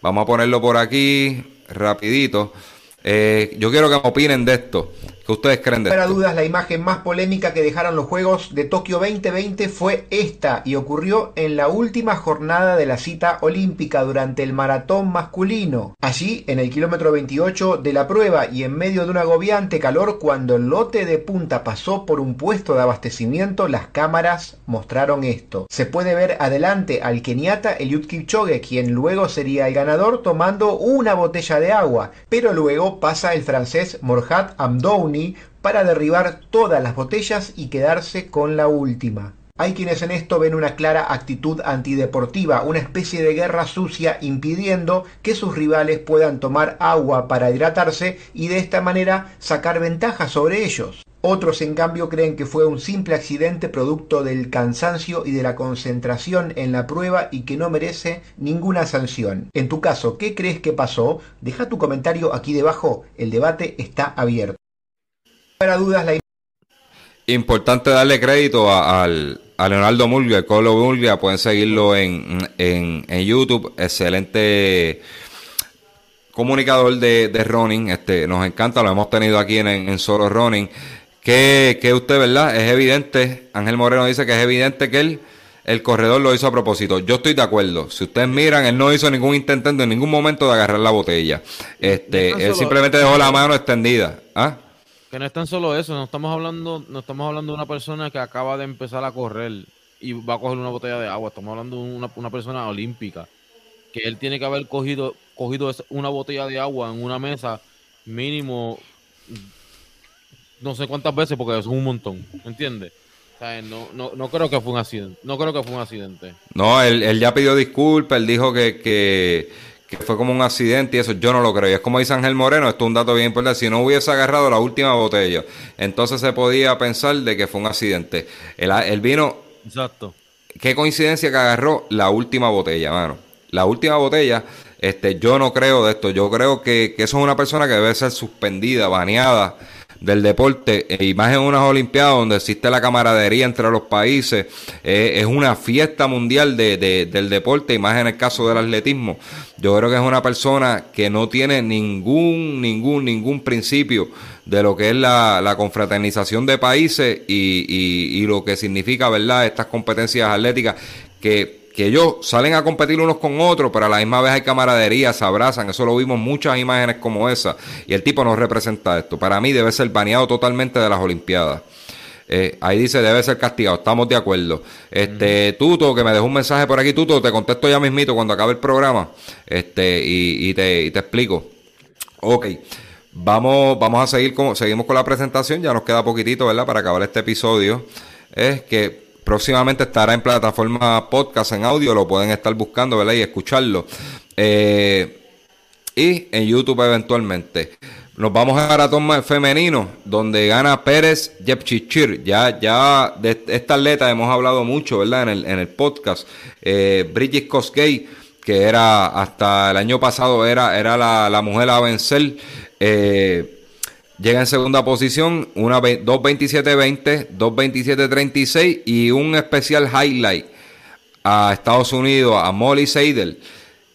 Vamos a ponerlo por aquí, rapidito. Eh, yo quiero que me opinen de esto. ¿Qué ustedes creen de Para dudas, la imagen más polémica que dejaron los Juegos de Tokio 2020 fue esta y ocurrió en la última jornada de la cita olímpica durante el maratón masculino. Allí, en el kilómetro 28 de la prueba y en medio de un agobiante calor, cuando el lote de punta pasó por un puesto de abastecimiento, las cámaras mostraron esto. Se puede ver adelante al keniata Eliud Kipchoge, quien luego sería el ganador tomando una botella de agua, pero luego pasa el francés Morhat Amdouni para derribar todas las botellas y quedarse con la última. Hay quienes en esto ven una clara actitud antideportiva, una especie de guerra sucia impidiendo que sus rivales puedan tomar agua para hidratarse y de esta manera sacar ventaja sobre ellos. Otros, en cambio, creen que fue un simple accidente producto del cansancio y de la concentración en la prueba y que no merece ninguna sanción. En tu caso, ¿qué crees que pasó? Deja tu comentario aquí debajo, el debate está abierto dudas, la... Importante darle crédito a, Leonardo Murgia, el Colo Murgia, pueden seguirlo en, en, YouTube, excelente comunicador de, de running, este, nos encanta, lo hemos tenido aquí en, en Solo Running, que, que usted, ¿verdad? Es evidente, Ángel Moreno dice que es evidente que él el corredor lo hizo a propósito. Yo estoy de acuerdo. Si ustedes miran, él no hizo ningún intento en ningún momento de agarrar la botella. Este, él simplemente dejó la mano extendida. ¿Ah? Que no es tan solo eso, no estamos hablando, no estamos hablando de una persona que acaba de empezar a correr y va a coger una botella de agua, estamos hablando de una, persona olímpica, que él tiene que haber cogido, cogido una botella de agua en una mesa mínimo no sé cuántas veces porque es un montón, ¿entiendes? No, no, no creo que fue un accidente. No creo que fue un accidente. No, él, él ya pidió disculpas, él dijo que, que, que fue como un accidente y eso yo no lo creo. Y es como dice Ángel Moreno, esto es un dato bien importante, si no hubiese agarrado la última botella, entonces se podía pensar de que fue un accidente. El, vino... Exacto. Qué coincidencia que agarró la última botella, mano. La última botella, este, yo no creo de esto. Yo creo que, que eso es una persona que debe ser suspendida, baneada del deporte, y más en unas Olimpiadas donde existe la camaradería entre los países, es una fiesta mundial de, del deporte, y más en el caso del atletismo. Yo creo que es una persona que no tiene ningún, ningún, ningún principio de lo que es la, la confraternización de países y, y, y, lo que significa, ¿verdad?, estas competencias atléticas que, que ellos salen a competir unos con otros, pero a la misma vez hay camaradería, se abrazan, eso lo vimos muchas imágenes como esa, y el tipo no representa esto. Para mí debe ser baneado totalmente de las Olimpiadas. Eh, ahí dice debe ser castigado, estamos de acuerdo. Este, Tuto, que me dejó un mensaje por aquí, Tuto, te contesto ya mismito cuando acabe el programa, este, y, y, te, y te explico. Ok. Vamos, vamos a seguir con, seguimos con la presentación, ya nos queda poquitito, ¿verdad? Para acabar este episodio. Es que próximamente estará en plataforma podcast en audio, lo pueden estar buscando, ¿verdad? Y escucharlo. Eh, y en YouTube eventualmente. Nos vamos a maratón femenino, donde gana Pérez Jepchichir. Ya, ya de esta atleta hemos hablado mucho, ¿verdad? En el, en el podcast. Eh, Bridget Kosgei, que era hasta el año pasado era, era la, la mujer a vencer. Eh, llega en segunda posición, una 2.27.20, 2.27.36 y un especial highlight a Estados Unidos, a Molly Seidel.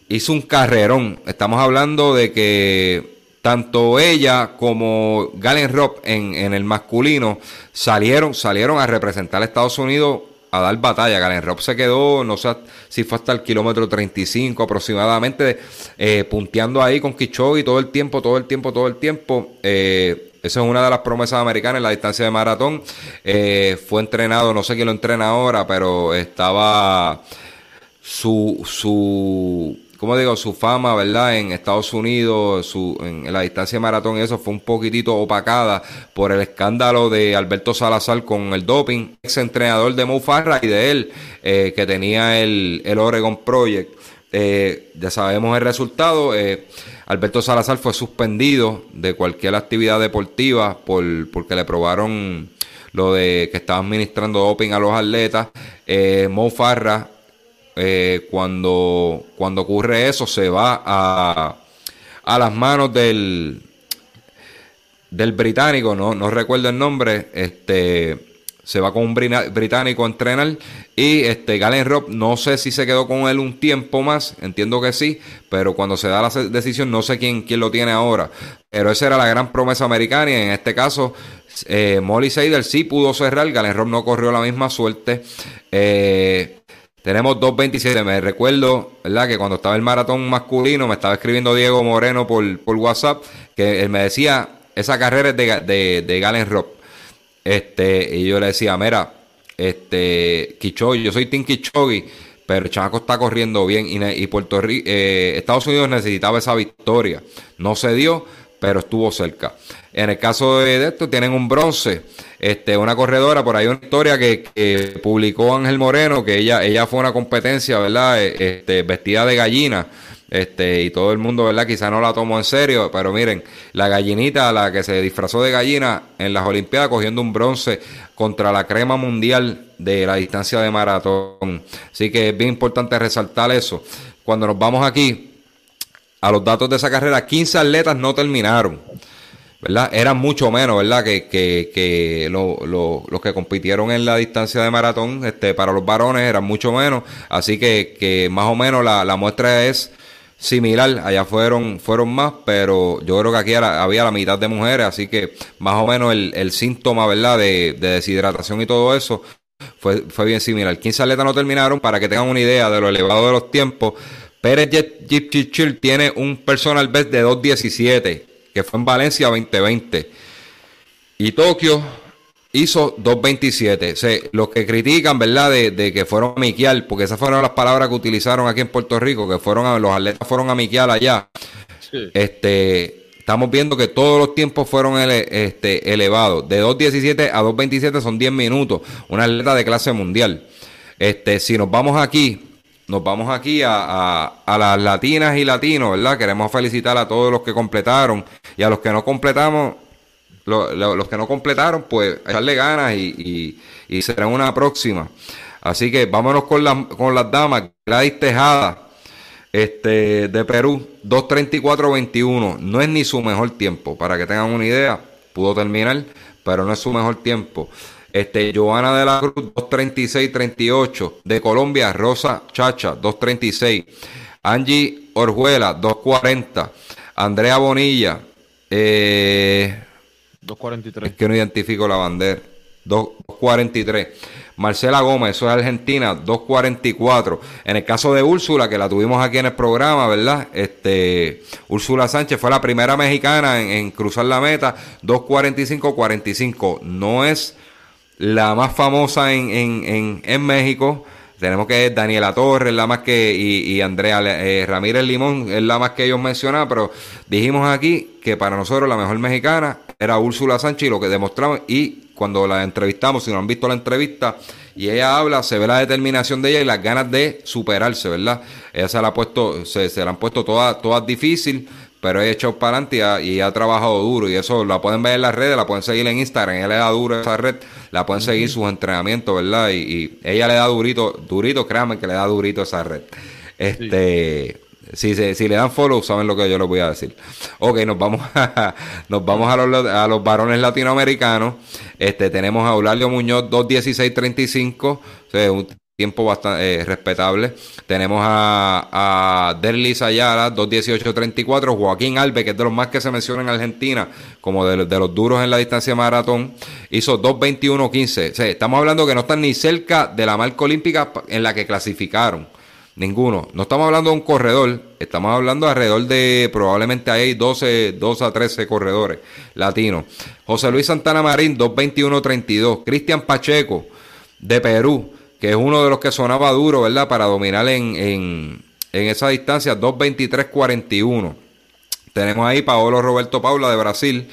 Hizo un carrerón. Estamos hablando de que tanto ella como Galen Robb en, en, el masculino salieron, salieron a representar a Estados Unidos a dar batalla. Galen Robb se quedó, no sé si fue hasta el kilómetro 35 aproximadamente, eh, punteando ahí con Kichogi todo el tiempo, todo el tiempo, todo el tiempo. Eh, esa es una de las promesas americanas en la distancia de maratón. Eh, fue entrenado, no sé quién lo entrena ahora, pero estaba su, su como digo, su fama, ¿verdad? En Estados Unidos, en, la distancia maratón, eso fue un poquitito opacada por el escándalo de Alberto Salazar con el doping, ex entrenador de Mo Farra y de él, eh, que tenía el, el Oregon Project. Eh, ya sabemos el resultado. Eh, Alberto Salazar fue suspendido de cualquier actividad deportiva por, porque le probaron lo de que estaba administrando doping a los atletas. Eh, Mo Farra eh, cuando, cuando ocurre eso, se va a, a las manos del, del británico, no, no recuerdo el nombre, este se va con un británico a entrenar y este Galen Robb no sé si se quedó con él un tiempo más, entiendo que sí, pero cuando se da la decisión no sé quién, quién lo tiene ahora, pero esa era la gran promesa americana y en este caso eh, Molly Seidel sí pudo cerrar, Galen Robb no corrió la misma suerte, eh, tenemos 2.27. Me recuerdo, ¿verdad? Que cuando estaba el maratón masculino, me estaba escribiendo Diego Moreno por, por WhatsApp, que él me decía, esa carrera es de, de, de Galen Robb. Este, y yo le decía, mira, este, Kichogi, yo soy Tim Kichogi, pero el chamaco está corriendo bien y, y Puerto Rico, eh, Estados Unidos necesitaba esa victoria. No se dio, pero estuvo cerca. En el caso de esto, tienen un bronce, este, una corredora, por ahí una historia que, publicó Ángel Moreno, que ella, ella fue una competencia, ¿verdad? E, este, vestida de gallina, este, y todo el mundo, ¿verdad? Quizá no la tomó en serio, pero miren, la gallinita, la que se disfrazó de gallina en las Olimpiadas, cogiendo un bronce contra la crema mundial de la distancia de maratón. Así que es bien importante resaltar eso. Cuando nos vamos aquí, a los datos de esa carrera, 15 atletas no terminaron. ¿verdad? Eran mucho menos, ¿verdad? Que, que, que los que compitieron en la distancia de maratón, este, para los varones eran mucho menos, así que, que más o menos la, la muestra es similar, allá fueron, fueron más, pero yo creo que aquí había la mitad de mujeres, así que más o menos el, el síntoma, ¿verdad? De, de, deshidratación y todo eso fue, fue bien similar. 15 atletas no terminaron, para que tengan una idea de lo elevado de los tiempos. Pérez Jeep tiene un personal best de 2.17 que fue en Valencia 2020. Y Tokio hizo 2.27. O sea, los que critican, ¿verdad?, de, que fueron a miquial, porque esas fueron las palabras que utilizaron aquí en Puerto Rico, que fueron a, los atletas fueron a miquial allá. Este, estamos viendo que todos los tiempos fueron este, elevados. De 2.17 a 2.27 son 10 minutos. Una atleta de clase mundial. Este, si nos vamos aquí, nos vamos aquí a, a, las latinas y latinos, ¿verdad? Queremos felicitar a todos los que completaron y a los que no completamos, los que no completaron, pues echarle ganas y, y, y, será una próxima. Así que vámonos con, la, con las damas. Gladys Tejada, este, de Perú, 2.34.21. No es ni su mejor tiempo, para que tengan una idea. pudo terminar, pero no es su mejor tiempo. Este, Joana de la Cruz, 236-38. De Colombia, Rosa Chacha, 236. Angie Orjuela, 240. Andrea Bonilla, eh, 243. es que no identifico la bandera. 243. Marcela Gómez, eso es Argentina, 244. En el caso de Úrsula, que la tuvimos aquí en el programa, ¿verdad? Este, Úrsula Sánchez fue la primera mexicana en, en cruzar la meta, 245-45. No es la más famosa en, en, en, en México. Tenemos que Daniela Torres, la más que, y, y Andrea eh, Ramírez Limón, es la más que ellos mencionaban, pero dijimos aquí que para nosotros la mejor mexicana era Úrsula Sánchez y lo que demostramos, y cuando la entrevistamos, si no han visto la entrevista, y ella habla, se ve la determinación de ella y las ganas de superarse, ¿verdad? Ella se la ha puesto, se, se la han puesto todas, todas difícil, pero ella ha echado para adelante y ha, y ha trabajado duro. Y eso la pueden ver en las redes, la pueden seguir en Instagram. Ella le da duro esa red, la pueden seguir sus entrenamientos, ¿verdad? Y, y, ella le da durito, durito, créanme que le da durito esa red. Este. Si, si, si, le dan follow, saben lo que yo les voy a decir. Ok, nos vamos *laughs* a, nos vamos a los, a los varones latinoamericanos. Este, tenemos a Eulalio Muñoz, 2.16.35. O sea, un tiempo bastante eh, respetable. Tenemos a, a Derlis Ayala, 2.18.34. Joaquín Albe, que es de los más que se menciona en Argentina, como de, los duros en la distancia maratón, hizo 2.21.15. O sea, estamos hablando que no están ni cerca de la marca olímpica en la que clasificaron. Ninguno. No estamos hablando de un corredor, estamos hablando alrededor de probablemente hay 12, 12 a 13 corredores latinos. José Luis Santana Marín, 2.21.32. Cristian Pacheco, de Perú, que es uno de los que sonaba duro, ¿verdad? Para dominar en, en, en esa distancia, 2.23.41. Tenemos ahí Paolo Roberto Paula de Brasil,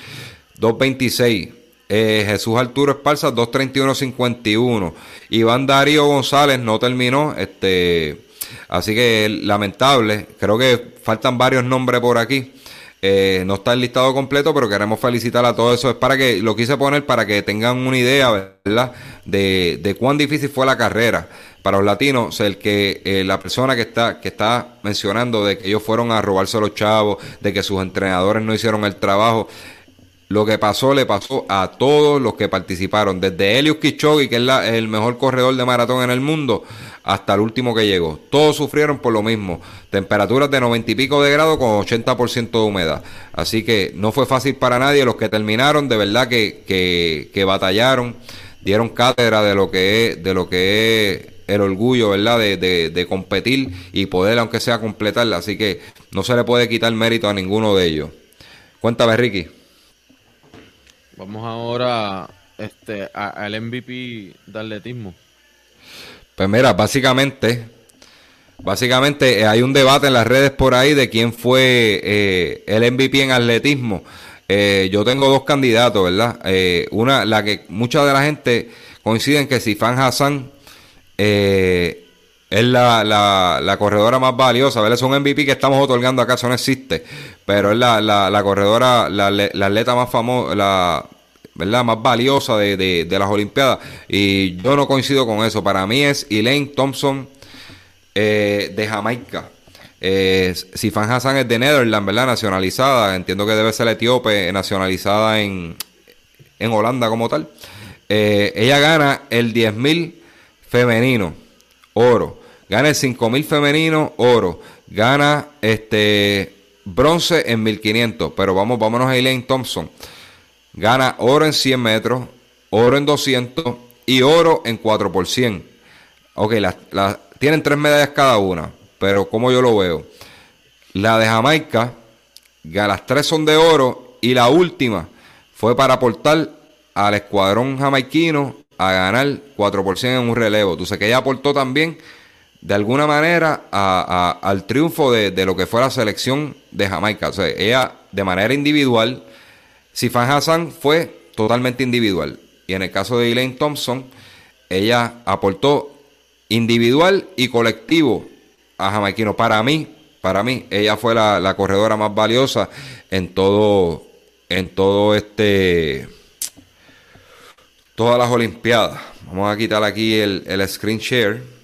2.26. Eh, Jesús Arturo Esparza, 2.31.51. Iván Darío González no terminó, este Así que lamentable, creo que faltan varios nombres por aquí. Eh, no está el listado completo, pero queremos felicitar a todos eso. Es para que lo quise poner para que tengan una idea, ¿verdad? De, de cuán difícil fue la carrera para los latinos. El que eh, la persona que está que está mencionando de que ellos fueron a robarse a los chavos, de que sus entrenadores no hicieron el trabajo. Lo que pasó le pasó a todos los que participaron, desde Elius Kichogi, que es la, el mejor corredor de maratón en el mundo, hasta el último que llegó. Todos sufrieron por lo mismo. Temperaturas de 90 y pico de grado con 80% de humedad. Así que no fue fácil para nadie. Los que terminaron, de verdad que, que, que batallaron, dieron cátedra de lo que es, de lo que es el orgullo, ¿verdad? De, de, de, competir y poder, aunque sea, completarla. Así que no se le puede quitar mérito a ninguno de ellos. Cuéntame, Ricky. Vamos ahora este, al MVP de atletismo. Pues mira, básicamente, básicamente eh, hay un debate en las redes por ahí de quién fue eh, el MVP en atletismo. Eh, yo tengo dos candidatos, ¿verdad? Una, la que mucha de la gente coinciden que Sifan Hassan eh, es la, la, la, corredora más valiosa, ¿verdad? Es un MVP que estamos otorgando acá, eso no existe, pero es la, la, corredora, la, atleta más famosa, la ¿verdad? Más valiosa de, de, las Olimpiadas. Y yo no coincido con eso. Para mí es Elaine Thompson eh, de Jamaica. Eh, Sifan Hassan es de Netherlands, ¿verdad? Nacionalizada. Entiendo que debe ser etíope, nacionalizada en, en Holanda como tal. Eh, ella gana el 10.000 femenino, oro. Gana el 5.000 femenino, oro. Gana este bronce en 1.500. Pero vamos, vámonos a Elaine Thompson gana oro en 100 metros, oro en 200 y oro en 4 por 100. Ok, la, la, tienen tres medallas cada una, pero como yo lo veo, la de Jamaica, las tres son de oro y la última fue para aportar al escuadrón jamaiquino a ganar 4 por 100 en un relevo. Tú sabes que ella aportó también de alguna manera a, al triunfo de, de, lo que fue la selección de Jamaica. O sea, ella de manera individual Sifan Hassan fue totalmente individual. Y en el caso de Elaine Thompson, ella aportó individual y colectivo a Jamaiquino. Para mí, para mí, ella fue la, la, corredora más valiosa en todo, en todo este, todas las Olimpiadas. Vamos a quitar aquí el, el screen share.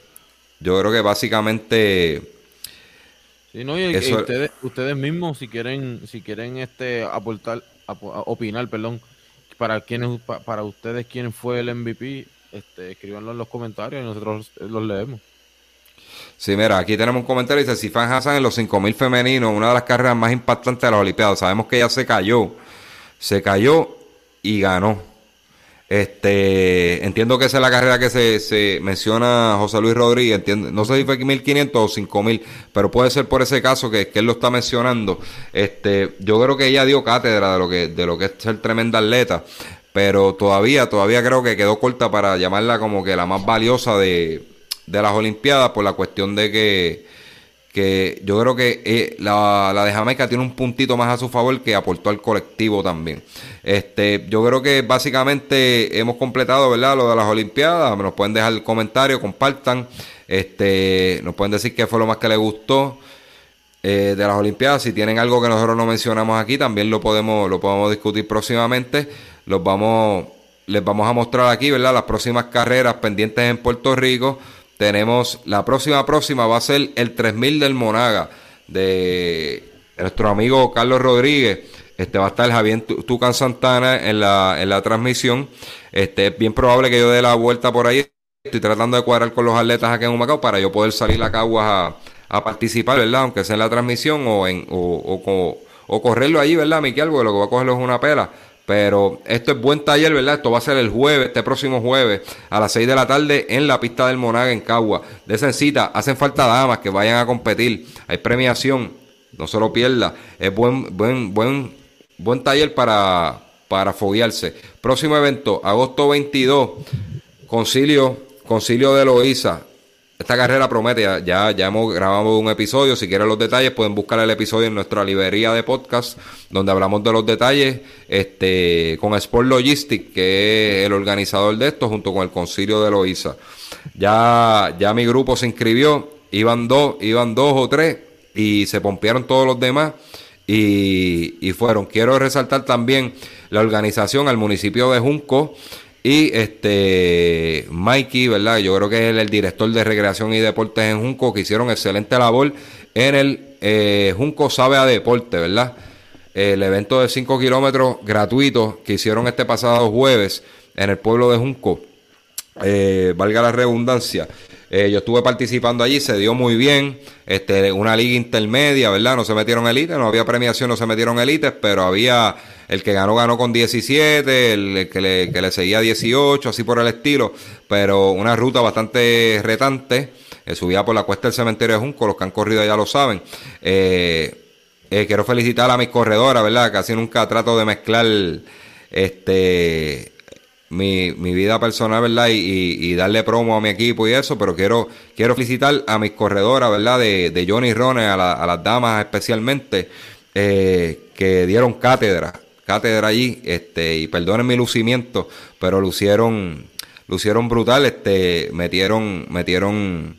Yo creo que básicamente. Sí, no, y, eso... y ustedes, ustedes mismos, si quieren, si quieren este aportar, opinar, perdón, para quienes, para ustedes, quién fue el MVP, este, escríbanlo en los comentarios y nosotros los leemos. Sí, mira, aquí tenemos un comentario. Dice, Sifan Hassan en los 5000 femeninos, una de las carreras más impactantes de las Olimpiadas. Sabemos que ella se cayó. Se cayó y ganó. Este, entiendo que esa es la carrera que se, se menciona José Luis Rodríguez. Entiendo, no sé si fue 1500 o 5000, pero puede ser por ese caso que, que, él lo está mencionando. Este, yo creo que ella dio cátedra de lo que, de lo que es ser tremenda atleta. Pero todavía, todavía creo que quedó corta para llamarla como que la más valiosa de, de las Olimpiadas por la cuestión de que, que yo creo que eh, la, la, de Jamaica tiene un puntito más a su favor que aportó al colectivo también. Este, yo creo que básicamente hemos completado, ¿verdad? Lo de las Olimpiadas. Nos pueden dejar comentarios, compartan. Este, nos pueden decir qué fue lo más que les gustó eh, de las Olimpiadas. Si tienen algo que nosotros no mencionamos aquí, también lo podemos, lo podemos discutir próximamente. Los vamos, les vamos a mostrar aquí, ¿verdad? Las próximas carreras pendientes en Puerto Rico tenemos la próxima próxima va a ser el 3000 del Monaga de nuestro amigo Carlos Rodríguez. Este va a estar Javier Tucan Santana en la, en la transmisión. Este es bien probable que yo dé la vuelta por ahí. Estoy tratando de cuadrar con los atletas aquí en Humacao para yo poder salir a Caguas a, a participar, ¿verdad? Aunque sea en la transmisión o en o, o, o, correrlo allí, ¿verdad, Miquel? Porque lo que va a cogerlo es una pela. Pero esto es buen taller, ¿verdad? Esto va a ser el jueves, este próximo jueves, a las 6 de la tarde en la pista del Monaga en Cagua. De cita, hacen falta damas que vayan a competir. Hay premiación, no se lo pierda. Es buen, buen, buen, buen taller para, para foguearse. Próximo evento, agosto 22, concilio, concilio de Loíza. Esta carrera promete, ya, ya hemos grabado un episodio, si quieren los detalles pueden buscar el episodio en nuestra librería de podcast, donde hablamos de los detalles este, con Sport Logistics, que es el organizador de esto, junto con el concilio de Loíza. Ya, ya mi grupo se inscribió, iban dos, iban dos o tres, y se pompearon todos los demás, y, y fueron. Quiero resaltar también la organización al municipio de Junco, y este Mikey, ¿verdad? Yo creo que es el, director de recreación y deportes en Junco, que hicieron excelente labor en el eh, Junco Sabe a Deporte, ¿verdad? El evento de 5 kilómetros gratuito que hicieron este pasado jueves en el pueblo de Junco. Eh, valga la redundancia. Eh, yo estuve participando allí, se dio muy bien. Este, una liga intermedia, ¿verdad? No se metieron élite, no había premiación, no se metieron élites, pero había el que ganó, ganó con 17, el, que, le, seguía 18, así por el estilo. Pero una ruta bastante retante. Eh, subía por la cuesta del cementerio de Junco, los que han corrido ya lo saben. Quiero felicitar a mis corredoras, ¿verdad? Casi nunca trato de mezclar este mi, mi vida personal, ¿verdad? Y, y, darle promo a mi equipo y eso, pero quiero, quiero felicitar a mis corredoras, ¿verdad? De, de Johnny Rone, a, a, las damas especialmente, eh, que dieron cátedra, cátedra allí, este, y perdonen mi lucimiento, pero lucieron, lucieron brutal, este, metieron, metieron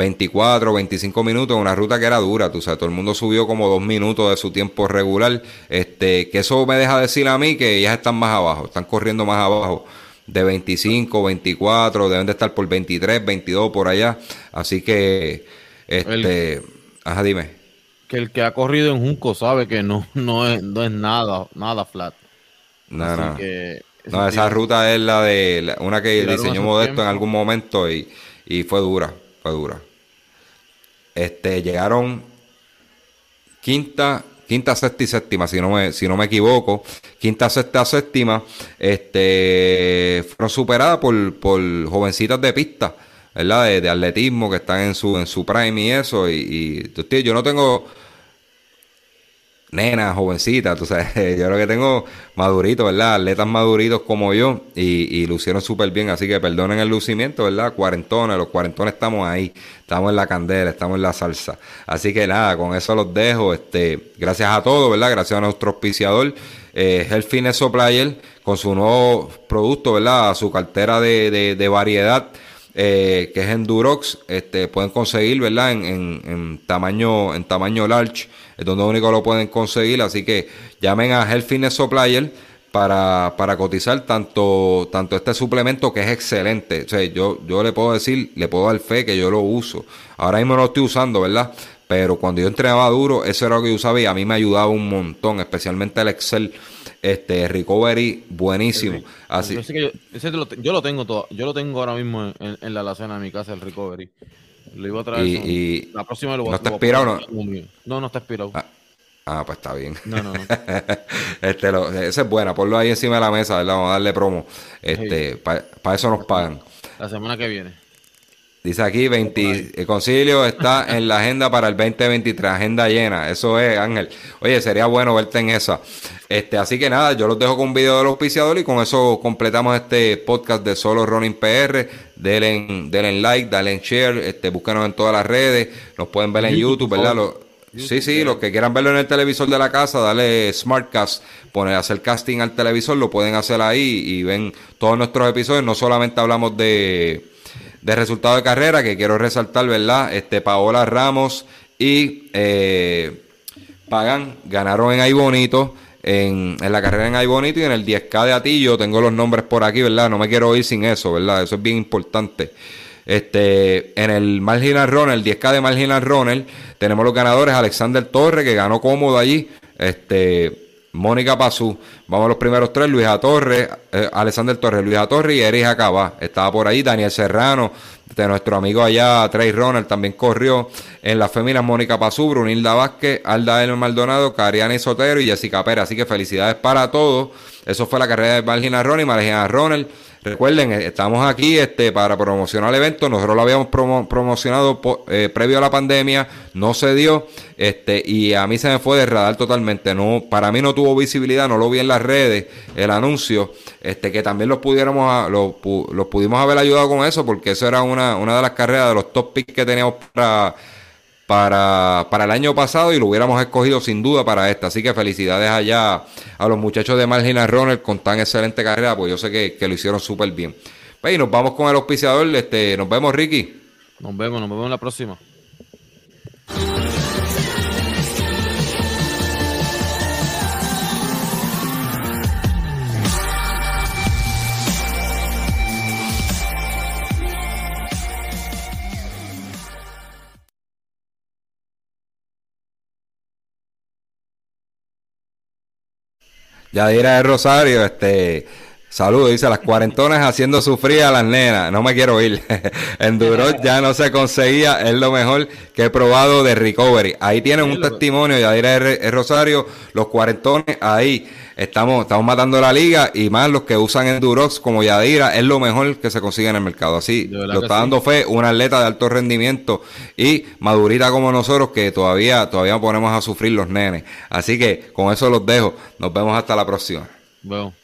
24, 25 minutos una ruta que era dura, tú sabes, todo el mundo subió como dos minutos de su tiempo regular, este, que eso me deja decir a mí que ellas están más abajo, están corriendo más abajo de 25, 24, deben de estar por 23, 22 por allá, así que, este, ajá, dime. Que el que ha corrido en Junco sabe que no, no es, no es nada, nada flat. No, no. esa ruta es la de una que diseñó Modesto en algún momento y, y fue dura, fue dura. Este, llegaron quinta, quinta, sexta y séptima, si no me, si no me equivoco. Quinta, sexta, séptima, este, fueron superadas por, por jovencitas de pista, ¿verdad? De, atletismo que están en su, en su prime y eso. Y, y yo no tengo nena, jovencita, tú sabes, *laughs* yo creo que tengo maduritos, ¿verdad? Atletas maduritos como yo y, y lucieron súper bien, así que perdonen el lucimiento, ¿verdad? Cuarentones, los cuarentones estamos ahí, estamos en la candela, estamos en la salsa. Así que nada, con eso los dejo, este, gracias a todos, ¿verdad? Gracias a nuestro auspiciador, eh, Health Supplier, con su nuevo producto, ¿verdad? Su cartera de, de, de variedad. Eh, que es Endurox, este, pueden conseguir, ¿verdad? En, en, en, tamaño, en tamaño large, es donde único lo pueden conseguir, así que llamen a Health Fitness Supplier para, para cotizar tanto, tanto este suplemento que es excelente. O sea, yo, yo le puedo decir, le puedo dar fe que yo lo uso. Ahora mismo no lo estoy usando, ¿verdad? Pero cuando yo entrenaba duro, eso era lo que yo usaba y a mí me ayudaba un montón, especialmente el Excel Este, recovery buenísimo. Así. Yo, que yo, ese lo, yo lo tengo todo, yo lo tengo ahora mismo en, en la alacena de mi casa, el recovery. Lo iba a traer. Y, y la próxima lo voy ¿No está expirado o no? No, no está expirado. Ah, ah, pues está bien. No, no, no. *laughs* este, lo, esa es buena, ponlo ahí encima de la mesa, ¿verdad? Vamos a darle promo. Este, para eso nos pagan. La semana que viene. Dice aquí, 20, el concilio está en la agenda para el 2023, agenda llena. Eso es, Ángel. Oye, sería bueno verte en esa. Este, así que nada, yo los dejo con un video del auspiciador y con eso completamos este podcast de Solo Running PR. Denle, denle like, denle share, este, búsquenos en todas las redes, nos pueden ver en YouTube, ¿verdad? sí, sí, los que quieran verlo en el televisor de la casa, dale Smartcast, poner, hacer casting al televisor, lo pueden hacer ahí y ven todos nuestros episodios. No solamente hablamos de de resultado de carrera que quiero resaltar, ¿verdad? Este Paola Ramos y eh, Pagan ganaron en Ay Bonito. En, en, la carrera en Ay Bonito y en el 10K de Atillo, tengo los nombres por aquí, ¿verdad? No me quiero ir sin eso, ¿verdad? Eso es bien importante. Este, en el Marginal Runner, el 10K de Marginal Runner, tenemos los ganadores Alexander Torre, que ganó cómodo allí. Este, Mónica Pazú. Vamos a los primeros tres. Luisa Torres, eh, Alexander Torres, Luisa Torres y Erika Acabá. Estaba por ahí. Daniel Serrano, de nuestro amigo allá, Trey Ronald, también corrió. En las féminas, Mónica Pazú, Brunilda Vázquez, Alda Elmer Maldonado, Cariani Sotero y Jessica Pérez. Así que felicidades para todos. Eso fue la carrera de Margina y Margina Ronald. Recuerden, eh, estamos aquí este, para promocionar el evento. Nosotros lo habíamos promocionado eh, previo a la pandemia, no se dio. Este, y a mí se me fue de radar totalmente. No, para mí no tuvo visibilidad, no lo vi en las redes, el anuncio. Este, que también los pudiéramos, los, los pudimos haber ayudado con eso, porque eso era una, una de las carreras de los top picks que teníamos para para, para el año pasado y lo hubiéramos escogido sin duda para esta. Así que felicidades allá a los muchachos de Marginal Runner con tan excelente carrera, pues yo sé que, que lo hicieron súper bien. Pues, y nos vamos con el auspiciador. Este, nos vemos, Ricky. Nos vemos, nos vemos en la próxima. Yadira de Rosario, este, saludos, dice, las cuarentonas haciendo sufrir a las nenas, no me quiero ir. *laughs* en Duro ya no se conseguía, es lo mejor que he probado de recovery. Ahí tienen un testimonio, Yadira Rosario, los cuarentones, ahí estamos, estamos matando la liga y más los que usan Endurox como Yadira, es lo mejor que se consigue en el mercado. Así, lo está dando fe, una atleta de alto rendimiento y madurita como nosotros que todavía, todavía ponemos a sufrir los nenes. Así que con eso los dejo. Nos vemos hasta la próxima. Bueno.